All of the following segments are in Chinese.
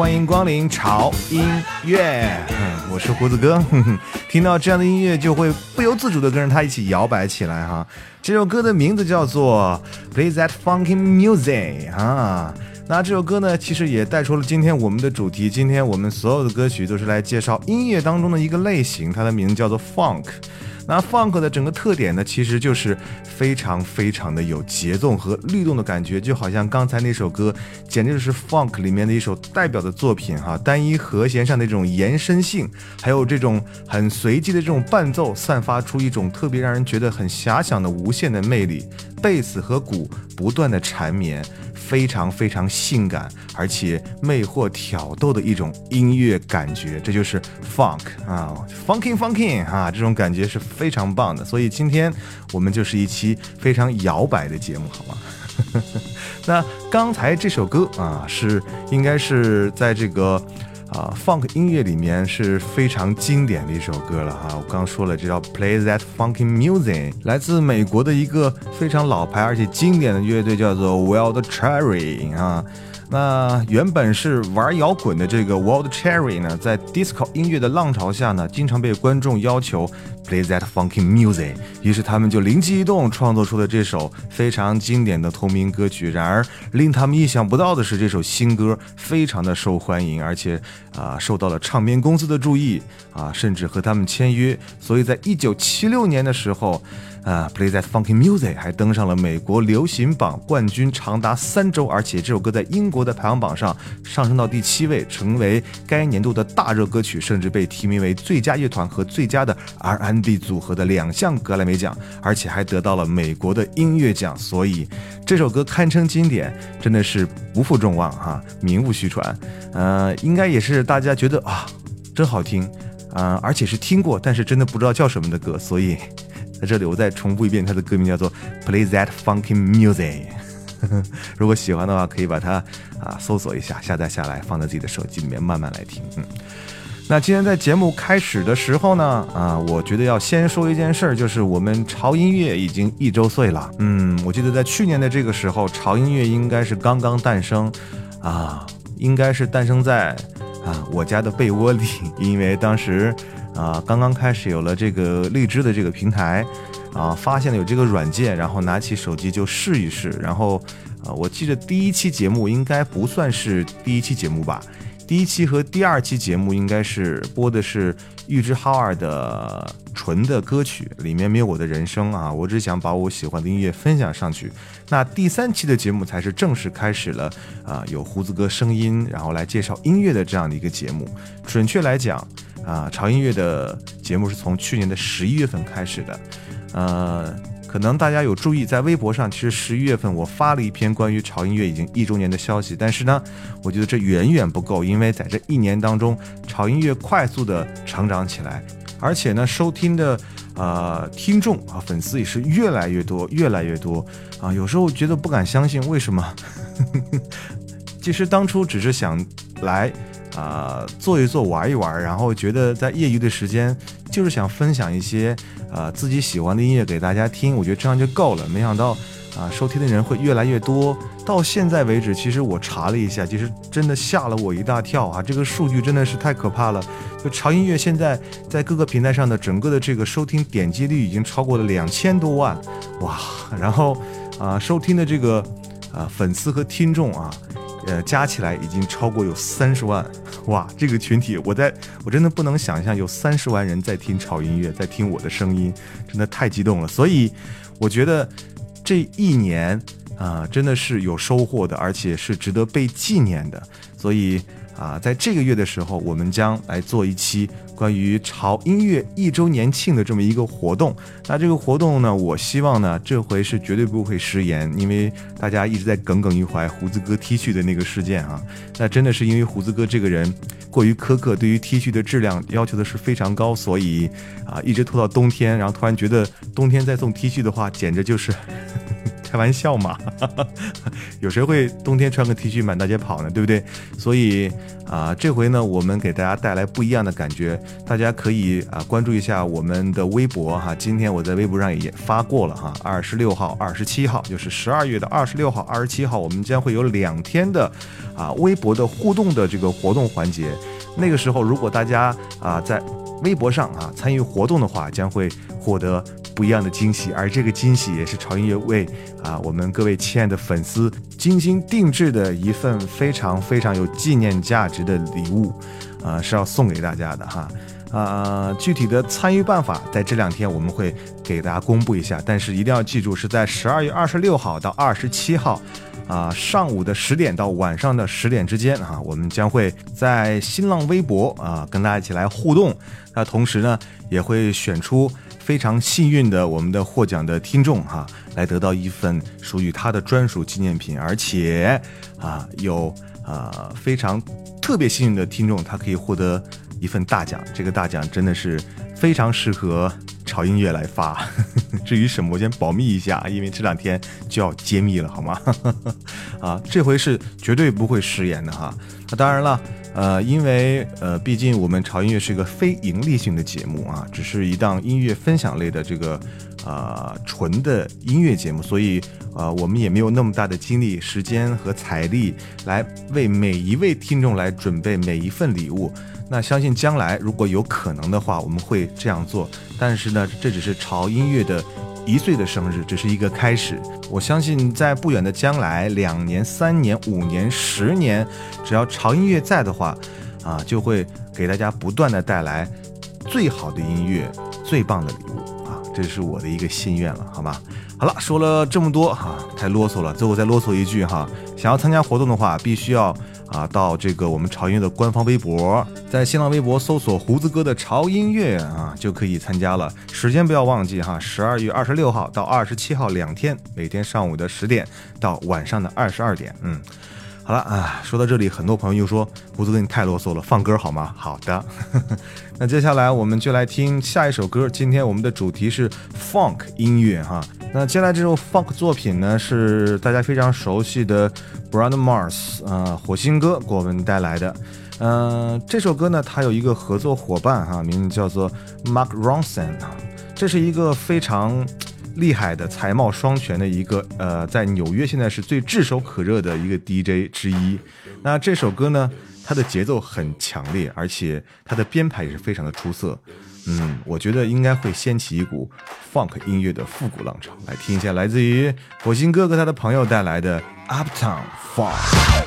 欢迎光临潮音乐。我是胡子哥，听到这样的音乐就会不由自主的跟着他一起摇摆起来哈。这首歌的名字叫做《Play That Funky Music》啊。那这首歌呢，其实也带出了今天我们的主题。今天我们所有的歌曲都是来介绍音乐当中的一个类型，它的名字叫做 Funk。那 funk 的整个特点呢，其实就是非常非常的有节奏和律动的感觉，就好像刚才那首歌，简直就是 funk 里面的一首代表的作品哈。单一和弦上的这种延伸性，还有这种很随机的这种伴奏，散发出一种特别让人觉得很遐想的无限的魅力。贝斯和鼓不断的缠绵。非常非常性感，而且魅惑挑逗的一种音乐感觉，这就是 funk 啊，funky funky 啊，这种感觉是非常棒的。所以今天我们就是一期非常摇摆的节目，好吗？那刚才这首歌啊，是应该是在这个。啊，funk 音乐里面是非常经典的一首歌了哈。我刚说了，这叫 Play That Funky Music，来自美国的一个非常老牌而且经典的乐队，叫做 Wild Cherry 啊。那原本是玩摇滚的这个 Wild Cherry 呢，在 disco 音乐的浪潮下呢，经常被观众要求 play that funky music，于是他们就灵机一动，创作出了这首非常经典的同名歌曲。然而令他们意想不到的是，这首新歌非常的受欢迎，而且啊受到了唱片公司的注意啊，甚至和他们签约。所以在一九七六年的时候。啊，Play That Funky Music 还登上了美国流行榜冠军长达三周，而且这首歌在英国的排行榜上上升到第七位，成为该年度的大热歌曲，甚至被提名为最佳乐团和最佳的 R&B 组合的两项格莱美奖，而且还得到了美国的音乐奖。所以这首歌堪称经典，真的是不负众望哈，名不虚传。呃，应该也是大家觉得啊，真好听啊，而且是听过，但是真的不知道叫什么的歌，所以。在这里，我再重复一遍，它的歌名叫做《Play That Funky Music 》。如果喜欢的话，可以把它啊搜索一下，下载下来，放在自己的手机里面慢慢来听。嗯，那今天在节目开始的时候呢，啊，我觉得要先说一件事儿，就是我们潮音乐已经一周岁了。嗯，我记得在去年的这个时候，潮音乐应该是刚刚诞生，啊，应该是诞生在啊我家的被窝里，因为当时。啊，刚刚开始有了这个荔枝的这个平台，啊，发现了有这个软件，然后拿起手机就试一试。然后，啊，我记得第一期节目应该不算是第一期节目吧？第一期和第二期节目应该是播的是玉之浩二的纯的歌曲，里面没有我的人生啊，我只想把我喜欢的音乐分享上去。那第三期的节目才是正式开始了，啊，有胡子哥声音，然后来介绍音乐的这样的一个节目。准确来讲。啊，潮音乐的节目是从去年的十一月份开始的，呃，可能大家有注意，在微博上，其实十一月份我发了一篇关于潮音乐已经一周年的消息，但是呢，我觉得这远远不够，因为在这一年当中，潮音乐快速的成长起来，而且呢，收听的呃听众啊粉丝也是越来越多，越来越多啊，有时候觉得不敢相信，为什么？其实当初只是想来。啊，做一做，玩一玩，然后觉得在业余的时间，就是想分享一些呃自己喜欢的音乐给大家听，我觉得这样就够了。没想到啊，收听的人会越来越多。到现在为止，其实我查了一下，其实真的吓了我一大跳啊！这个数据真的是太可怕了。就潮音乐现在在各个平台上的整个的这个收听点击率已经超过了两千多万，哇！然后啊，收听的这个啊粉丝和听众啊。呃，加起来已经超过有三十万，哇！这个群体，我在我真的不能想象有三十万人在听潮音乐，在听我的声音，真的太激动了。所以，我觉得这一年啊，真的是有收获的，而且是值得被纪念的。所以。啊，在这个月的时候，我们将来做一期关于潮音乐一周年庆的这么一个活动。那这个活动呢，我希望呢，这回是绝对不会食言，因为大家一直在耿耿于怀胡子哥 T 恤的那个事件啊。那真的是因为胡子哥这个人过于苛刻，对于 T 恤的质量要求的是非常高，所以啊，一直拖到冬天，然后突然觉得冬天再送 T 恤的话，简直就是开玩笑嘛，有谁会冬天穿个 T 恤满大街跑呢？对不对？所以啊，这回呢，我们给大家带来不一样的感觉，大家可以啊关注一下我们的微博哈。今天我在微博上也发过了哈，二十六号、二十七号，就是十二月的二十六号、二十七号，我们将会有两天的啊微博的互动的这个活动环节。那个时候，如果大家啊在微博上啊参与活动的话，将会获得不一样的惊喜，而这个惊喜也是潮音乐为啊我们各位亲爱的粉丝精心定制的一份非常非常有纪念价值的礼物，啊是要送给大家的哈，啊具体的参与办法在这两天我们会给大家公布一下，但是一定要记住是在十二月二十六号到二十七号。啊，上午的十点到晚上的十点之间啊，我们将会在新浪微博啊跟大家一起来互动。那同时呢，也会选出非常幸运的我们的获奖的听众哈，来得到一份属于他的专属纪念品。而且啊，有啊非常特别幸运的听众，他可以获得一份大奖。这个大奖真的是非常适合。潮音乐来发，至于什么，我先保密一下，因为这两天就要揭秘了，好吗？啊，这回是绝对不会食言的哈。那当然了，呃，因为呃，毕竟我们潮音乐是一个非盈利性的节目啊，只是一档音乐分享类的这个呃纯的音乐节目，所以呃，我们也没有那么大的精力、时间和财力来为每一位听众来准备每一份礼物。那相信将来如果有可能的话，我们会这样做。但是呢，这只是潮音乐的一岁的生日，只是一个开始。我相信在不远的将来，两年、三年、五年、十年，只要潮音乐在的话，啊，就会给大家不断的带来最好的音乐、最棒的礼物啊！这是我的一个心愿了，好吗？好了，说了这么多哈，太啰嗦了。最后再啰嗦一句哈，想要参加活动的话，必须要。啊，到这个我们潮音乐的官方微博，在新浪微博搜索“胡子哥的潮音乐”啊，就可以参加了。时间不要忘记哈，十二月二十六号到二十七号两天，每天上午的十点到晚上的二十二点。嗯，好了啊，说到这里，很多朋友又说胡子哥你太啰嗦了，放歌好吗？好的，那接下来我们就来听下一首歌。今天我们的主题是 funk 音乐哈。那接下来这首 funk 作品呢，是大家非常熟悉的 Brand Mars 啊，火星哥给我们带来的。嗯，这首歌呢，它有一个合作伙伴哈，名字叫做 Mark Ronson 啊，这是一个非常厉害的才貌双全的一个呃，在纽约现在是最炙手可热的一个 DJ 之一。那这首歌呢，它的节奏很强烈，而且它的编排也是非常的出色。嗯，我觉得应该会掀起一股 funk 音乐的复古浪潮。来听一下来自于火星哥和他的朋友带来的 Uptown Funk。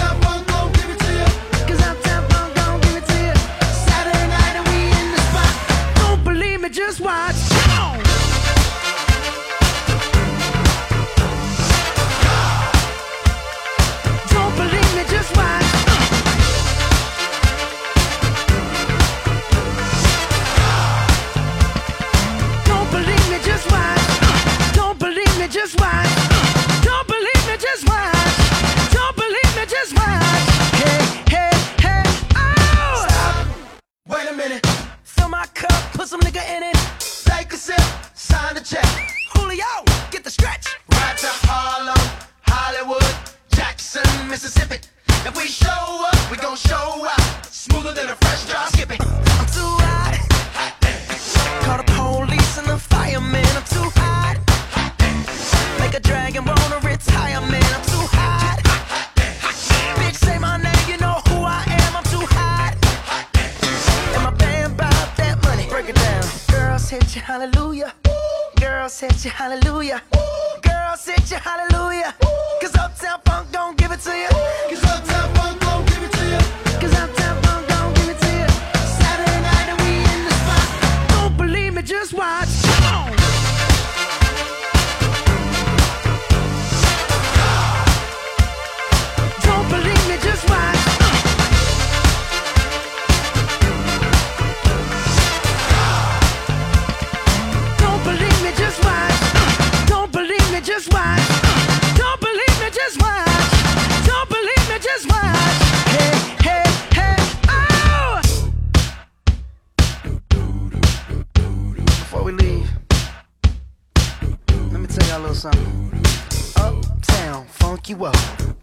you up.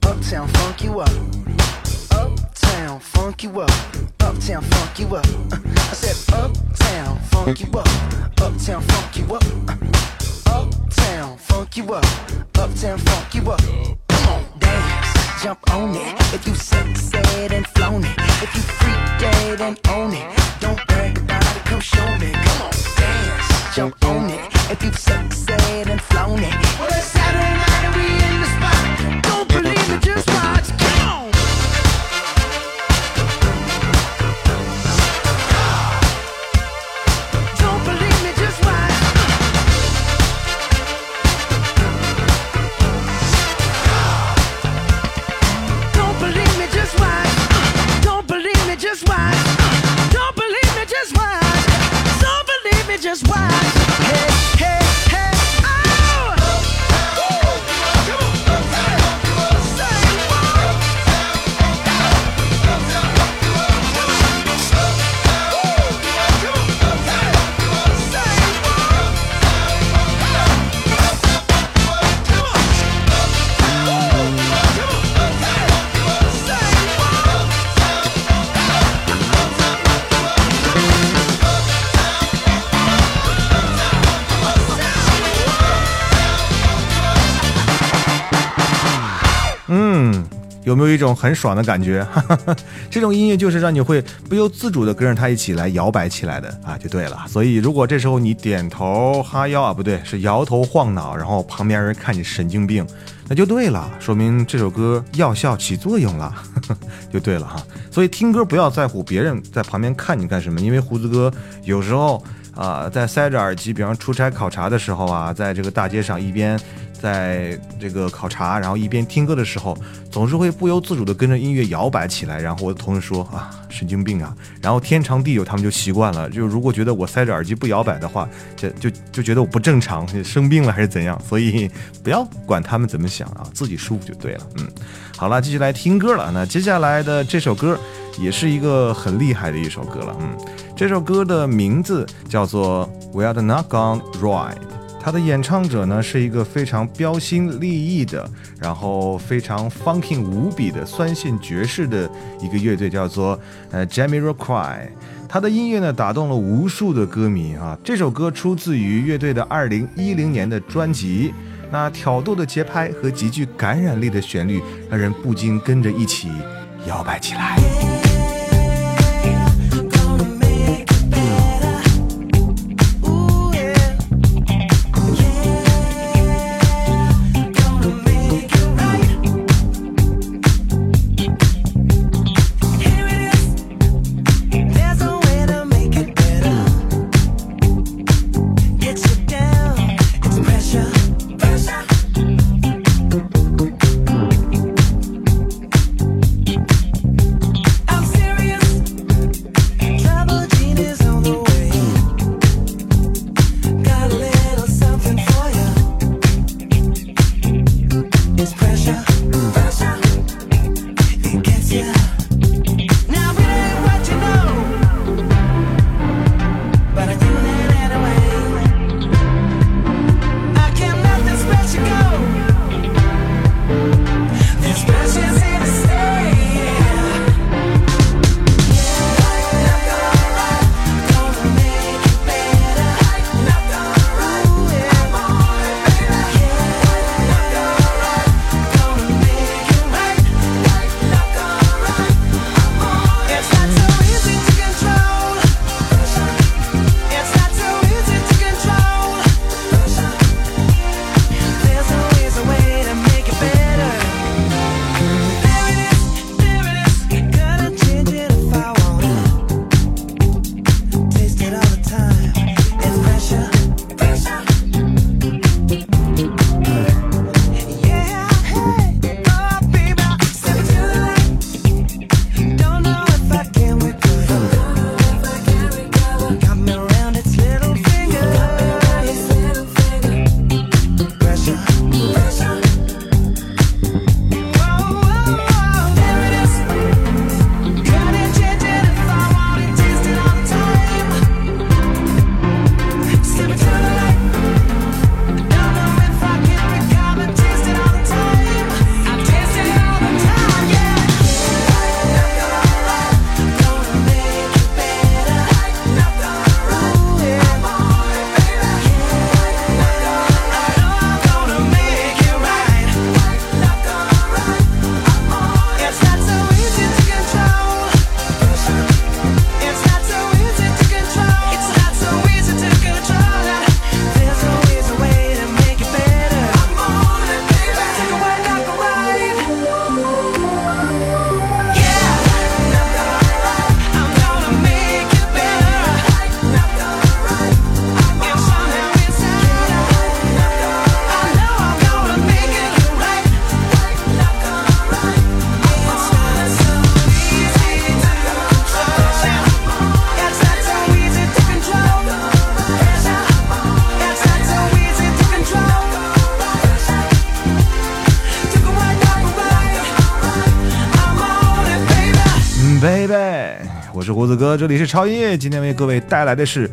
Uptown, funk you up. Uptown, funk you up. Uptown, funk you up. I said, Uptown, funk you up. Uptown, funk you up. Uptown, funk you up. Uptown, funk you up. Come on, dance, jump on it. If you sexed and flown it. If you freak dead and own it. Don't brag about it, come show me. Come on, dance, jump on it. If you sexed and flown it. Well, it's Saturday night just watch. 有没有一种很爽的感觉？哈哈哈这种音乐就是让你会不由自主的跟着它一起来摇摆起来的啊，就对了。所以如果这时候你点头哈腰啊，不对，是摇头晃脑，然后旁边人看你神经病，那就对了，说明这首歌药效起作用了，就对了哈。所以听歌不要在乎别人在旁边看你干什么，因为胡子哥有时候啊、在塞着耳机，比方出差考察的时候啊，在这个大街上一边。在这个考察，然后一边听歌的时候，总是会不由自主地跟着音乐摇摆起来。然后我的同事说啊，神经病啊！然后天长地久，他们就习惯了。就如果觉得我塞着耳机不摇摆的话，就就就觉得我不正常，生病了还是怎样？所以不要管他们怎么想啊，自己舒服就对了。嗯，好了，继续来听歌了。那接下来的这首歌也是一个很厉害的一首歌了。嗯，这首歌的名字叫做《We Are Not Gone Ride》。他的演唱者呢是一个非常标新立异的，然后非常 funky 无比的酸性爵士的一个乐队，叫做呃 Jamiroquai。他的音乐呢打动了无数的歌迷啊！这首歌出自于乐队的2010年的专辑，那挑逗的节拍和极具感染力的旋律，让人不禁跟着一起摇摆起来。我是胡子哥，这里是超音乐，今天为各位带来的是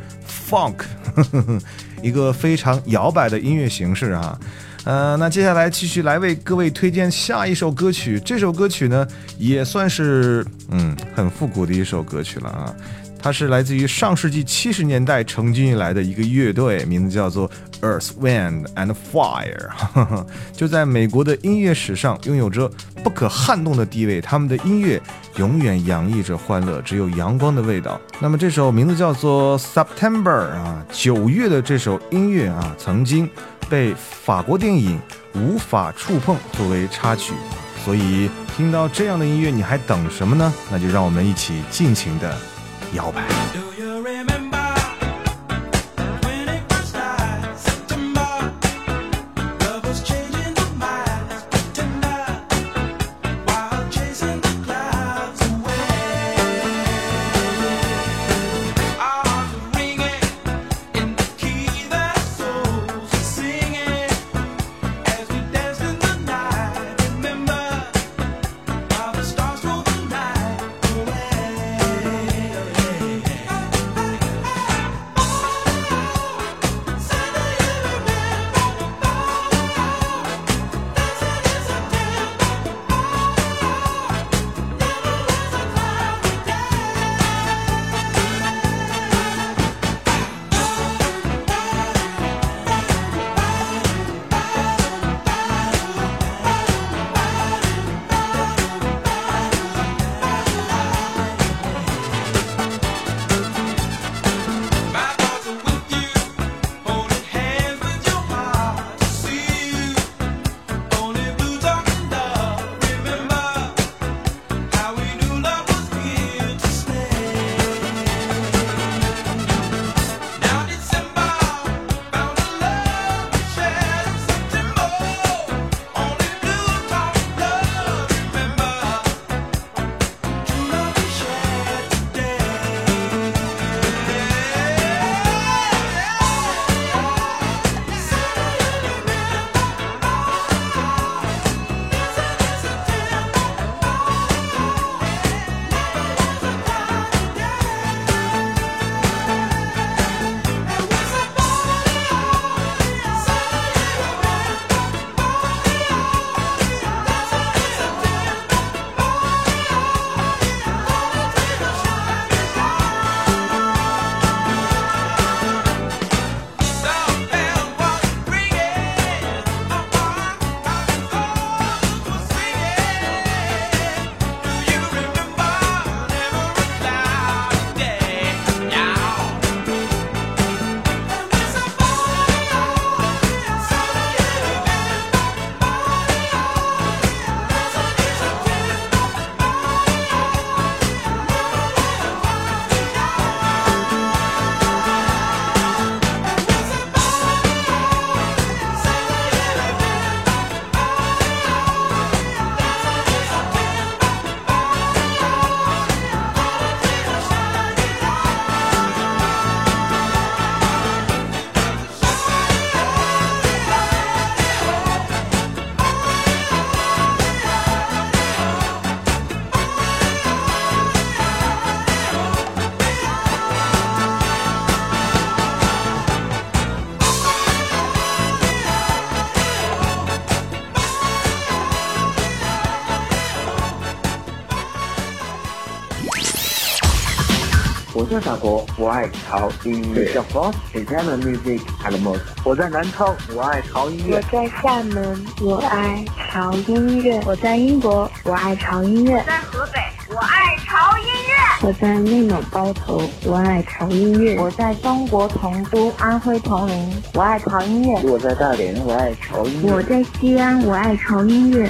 funk，一个非常摇摆的音乐形式啊。呃，那接下来继续来为各位推荐下一首歌曲。这首歌曲呢，也算是嗯很复古的一首歌曲了啊。它是来自于上世纪七十年代成军以来的一个乐队，名字叫做 Earth, Wind and Fire。就在美国的音乐史上拥有着不可撼动的地位，他们的音乐永远洋溢着欢乐，只有阳光的味道。那么这首名字叫做 September 啊，九月的这首音乐啊，曾经被法国电影《无法触碰》作为插曲。所以听到这样的音乐，你还等什么呢？那就让我们一起尽情的。摇摆。我在法国，我爱潮音乐。小 France Italian music and most。我在南昌，我爱潮音乐。我在厦门，我爱潮音乐；我在英国，我爱潮音乐；在河北，我爱潮音乐。我在内蒙包头，我爱潮音乐；我在中国成都安徽铜陵，我爱潮音乐；我在大连，我爱潮音乐。我在西安，我爱潮音乐。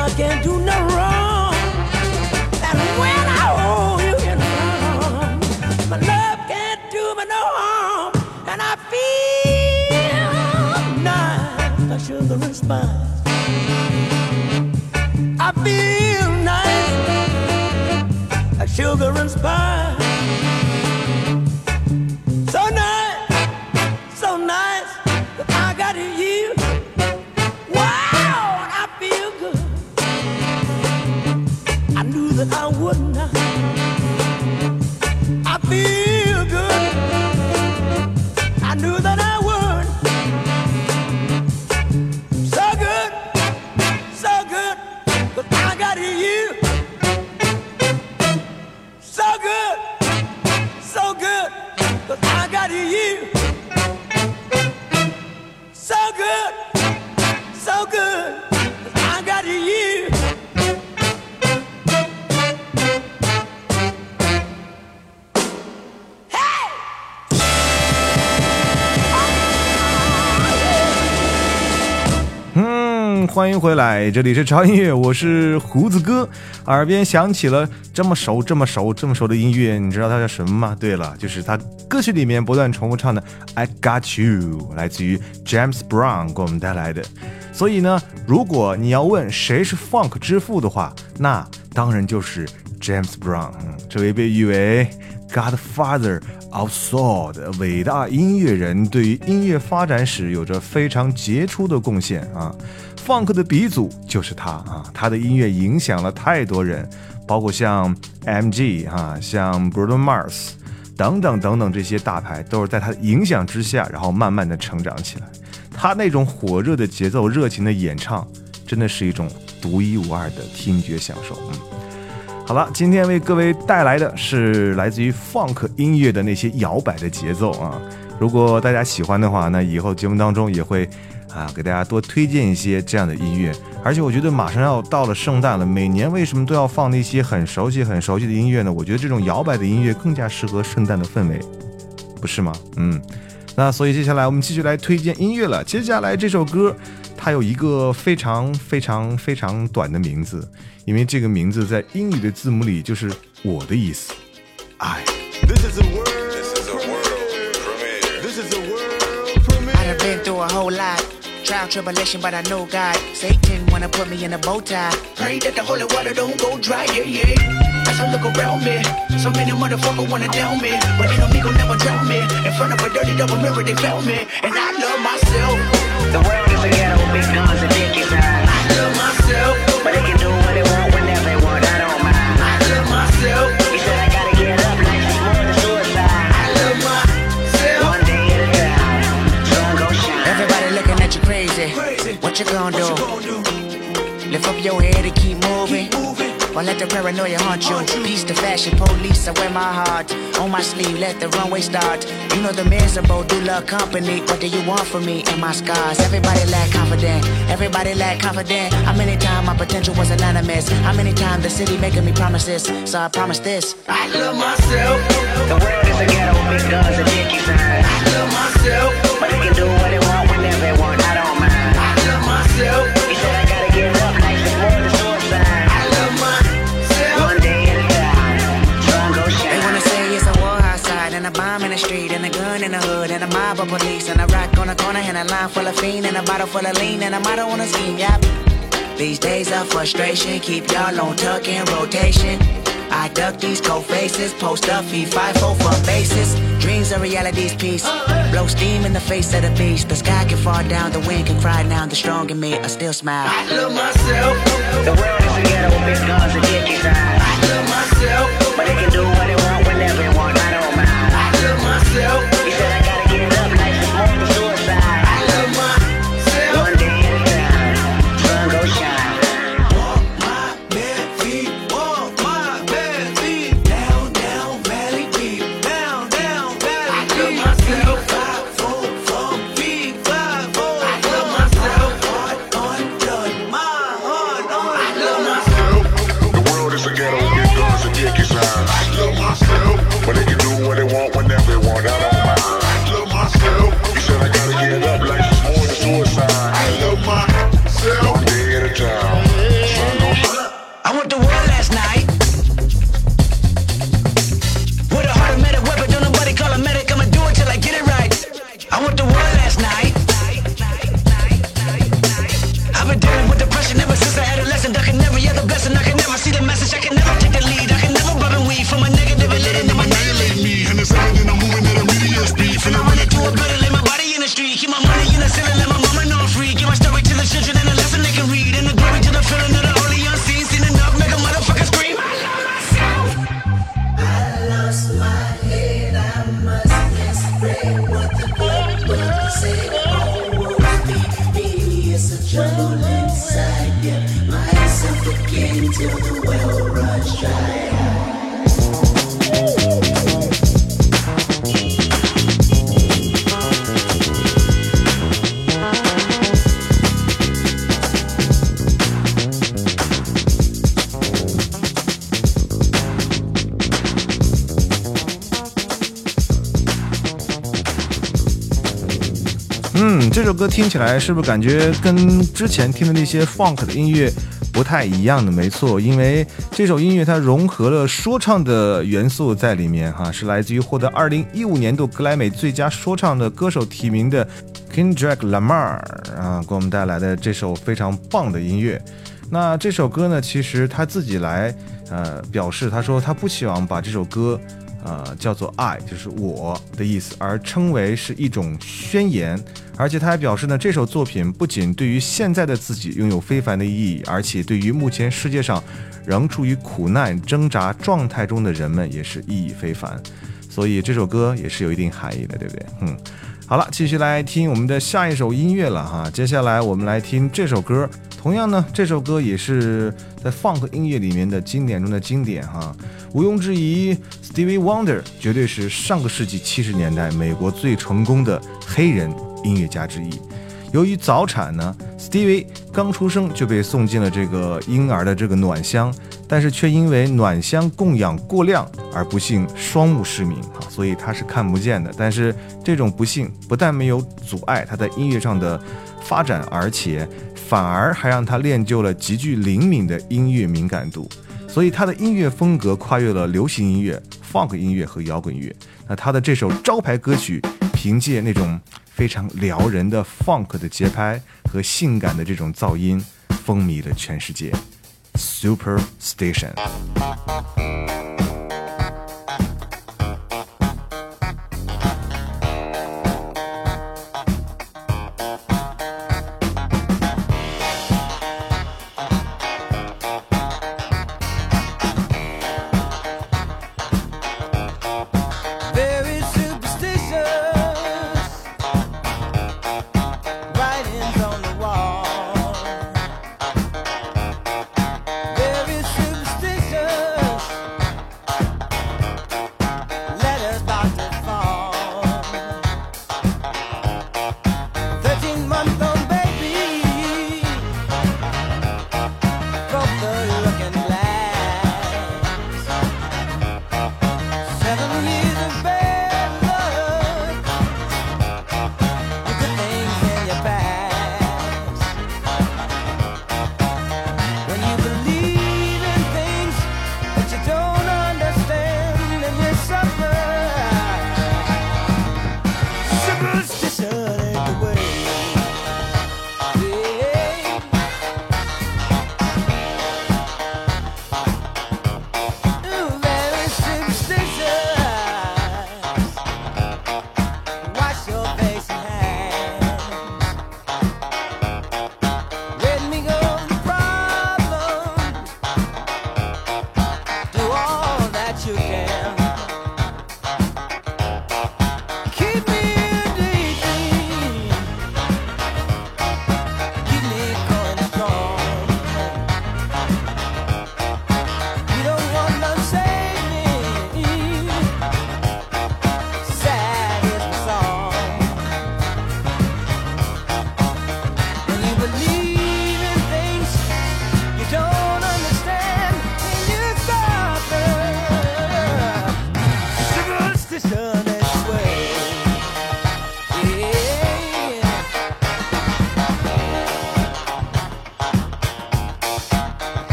I I can't do no wrong. And when I hold you in my arms, my love can't do me no harm. And I feel nice, spice. I feel nice, sugar and spice. 这里是超音乐，我是胡子哥。耳边响起了这么熟、这么熟、这么熟的音乐，你知道它叫什么吗？对了，就是他歌曲里面不断重复唱的《I Got You》，来自于 James Brown 给我们带来的。所以呢，如果你要问谁是 Funk 之父的话，那当然就是 James Brown。这位被誉为 Godfather of Soul 的伟大音乐人，对于音乐发展史有着非常杰出的贡献啊。Funk 的鼻祖就是他啊，他的音乐影响了太多人，包括像 MG 啊，像 Bruno Mars 等等等等这些大牌，都是在他的影响之下，然后慢慢的成长起来。他那种火热的节奏、热情的演唱，真的是一种独一无二的听觉享受。嗯。好了，今天为各位带来的是来自于 funk 音乐的那些摇摆的节奏啊。如果大家喜欢的话，那以后节目当中也会啊给大家多推荐一些这样的音乐。而且我觉得马上要到了圣诞了，每年为什么都要放那些很熟悉、很熟悉的音乐呢？我觉得这种摇摆的音乐更加适合圣诞的氛围，不是吗？嗯。那所以接下来我们继续来推荐音乐了。接下来这首歌，它有一个非常非常非常短的名字，因为这个名字在英语的字母里就是我的意思，爱。 This is a world. This is a world premiere. This is a world premiere. I done been through a whole lot. Trial, tribulation, but I know God. Satan wanna put me in a bow tie. Pray that the holy water don't go dry, yeah, yeah. As I look around me, so many motherfuckers wanna down me. But ain't no me gon' never drown me. In front of a dirty double mirror, they found me. And I love myself. The world is a ghetto, I love myself. But they can do what they want whenever they want, I don't mind. I love myself. Said I gotta get up. I love myself. One day at a time, sun gon' shine. Everybody looking at you crazy. What you gonna do? Or let the paranoia haunt you. Peace to fashion police, I wear my heart on my sleeve. Let the runway start. You know the miserable do love company. What do you want from me and my scars? Everybody lack confident. Everybody lack confident. How many times my potential was anonymous? How many times the city making me promises? So I promise this. I love myself. The world is a ghetto, big guns and dick inside. I love myself. But they can do what they want whenever they want, I don't mind. I love myself. Street and a gun in the hood and a mob of police and a rock on the corner and a line full of fiend and a bottle full of lean and a motto on a scheme. Yep. These days of frustration keep y'all on tuck in rotation. I duck these cold faces, post up, feed five four for bases. Dreams are reality's piece. Blow steam in the face of the beast. The sky can fall down, the wind can cry now. The strong in me, I still smile. I love myself. The world is a ghetto with big guns and dicky signs. I love myself. 嗯，这首歌听起来是不是感觉跟之前听的那些 funk 的音乐不太一样的？没错，因为这首音乐它融合了说唱的元素在里面，哈，是来自于获得2015年度格莱美最佳说唱的歌手提名的 Kendrick Lamar 啊，给我们带来的这首非常棒的音乐。那这首歌呢，其实他自己来呃表示，他说他不希望把这首歌。呃，叫做爱，就是我的意思，而称为是一种宣言。而且他还表示呢，这首作品不仅对于现在的自己拥有非凡的意义，而且对于目前世界上仍处于苦难挣扎状态中的人们也是意义非凡。所以这首歌也是有一定含义的，对不对？嗯，好了，继续来听我们的下一首音乐了哈。接下来我们来听这首歌，同样呢，这首歌也是在 funk 音乐里面的经典中的经典哈。毋庸置疑，Stevie Wonder 绝对是上个世纪七十年代美国最成功的黑人音乐家之一。由于早产呢，Stevie 刚出生就被送进了这个婴儿的这个暖箱，但是却因为暖箱供氧过量而不幸双目失明啊，所以他是看不见的。但是这种不幸不但没有阻碍他在音乐上的发展，而且反而还让他练就了极具灵敏的音乐敏感度。所以他的音乐风格跨越了流行音乐、funk 音乐和摇滚乐。那他的这首招牌歌曲，凭借那种非常撩人的 funk 的节拍和性感的这种噪音，风靡了全世界。Superstation。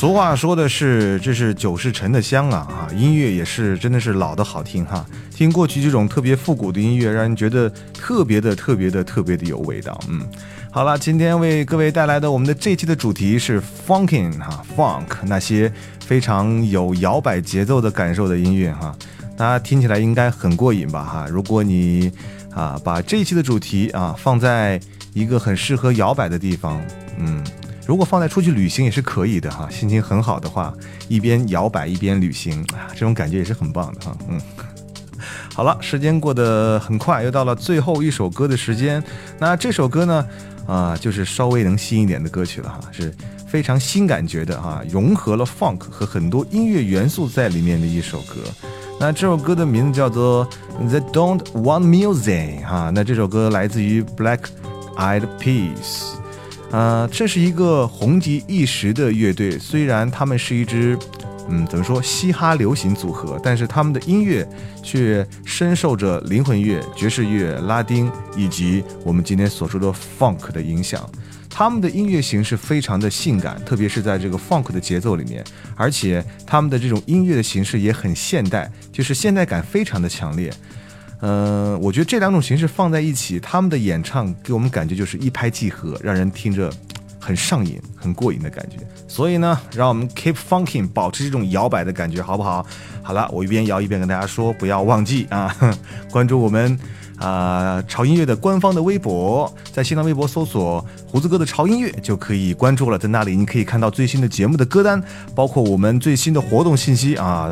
俗话说的是，这是酒是陈的香啊啊！音乐也是真的是老的好听哈。听过去这种特别复古的音乐，让人觉得特别的、特别的、特别的有味道。嗯，好了，今天为各位带来的我们的这期的主题是 funking 哈，funk 那些非常有摇摆节奏的感受的音乐哈，大家听起来应该很过瘾吧哈。如果你啊把这一期的主题啊放在一个很适合摇摆的地方，嗯。如果放在出去旅行也是可以的哈，心情很好的话，一边摇摆一边旅行啊，这种感觉也是很棒的哈。嗯，好了，时间过得很快，又到了最后一首歌的时间。那这首歌呢，啊，就是稍微能新一点的歌曲了哈，是非常新感觉的哈，融合了 funk 和很多音乐元素在里面的一首歌。那这首歌的名字叫做《The Don't Want Music》哈，那这首歌来自于 Black Eyed Peas。呃，这是一个红极一时的乐队，虽然他们是一支，嗯，怎么说，嘻哈流行组合，但是他们的音乐却深受着灵魂乐、爵士乐、拉丁以及我们今天所说的 funk 的影响。他们的音乐形式非常的性感，特别是在这个 funk 的节奏里面，而且他们的这种音乐的形式也很现代，就是现代感非常的强烈。嗯，我觉得这两种形式放在一起，他们的演唱给我们感觉就是一拍即合，让人听着很上瘾、很过瘾的感觉。所以呢，让我们 keep funking，保持这种摇摆的感觉，好不好？好了，我一边摇一边跟大家说，不要忘记啊，关注我们啊潮音乐的官方的微博，在新浪微博搜索“胡子哥的潮音乐”就可以关注了，在那里你可以看到最新的节目的歌单，包括我们最新的活动信息啊。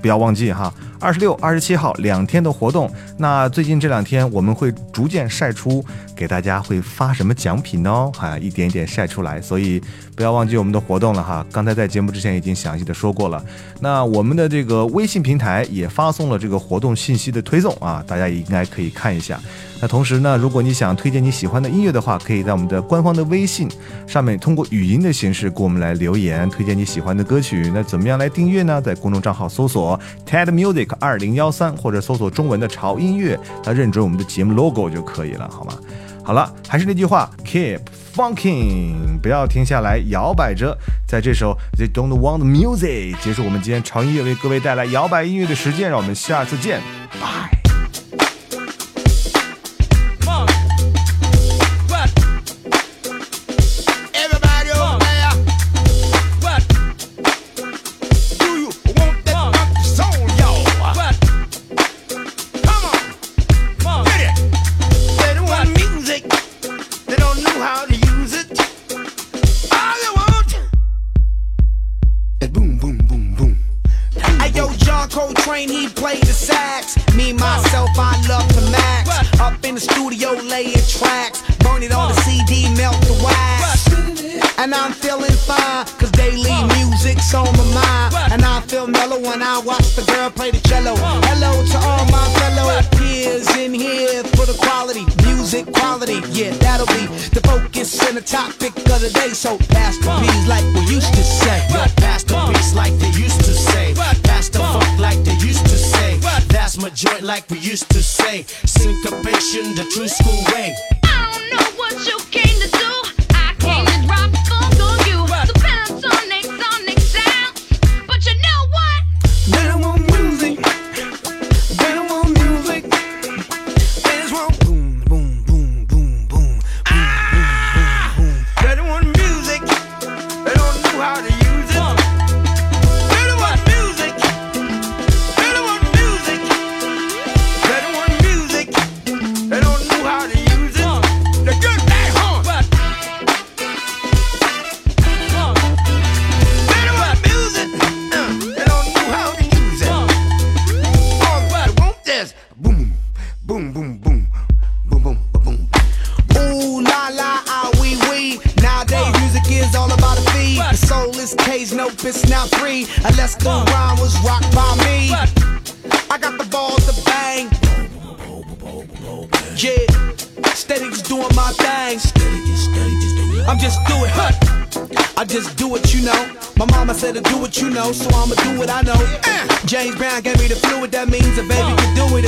不要忘记哈，二十六、二十七号两天的活动。那最近这两天我们会逐渐晒出给大家会发什么奖品哦，哈，一点一点晒出来。所以不要忘记我们的活动了哈。刚才在节目之前已经详细的说过了。那我们的这个微信平台也发送了这个活动信息的推送啊，大家也应该可以看一下。那同时呢，如果你想推荐你喜欢的音乐的话，可以在我们的官方的微信上面通过语音的形式给我们来留言，推荐你喜欢的歌曲。那怎么样来订阅呢？在公众账号搜索 TED Music 二零幺三，或者搜索中文的潮音乐，那认准我们的节目 logo 就可以了，好吗？好了，还是那句话，Keep funking，不要停下来，摇摆着。在这首 They Don't Want Music 结束我们今天长音乐为各位带来摇摆音乐的时间，让我们下次见，拜。Girl play the cello. Hello to all my fellow peers in here for the quality, music quality. Yeah, that'll be the focus and the topic of the day. So beats like we used to say. Beats like they used to say. Pass the funk like they used to say. That's my joint like we used to say. Syncopation, the true school way. I don't know what you came to do. You know, so I'ma do what I know. Uh, James Brown gave me the fluid, that means a baby can do it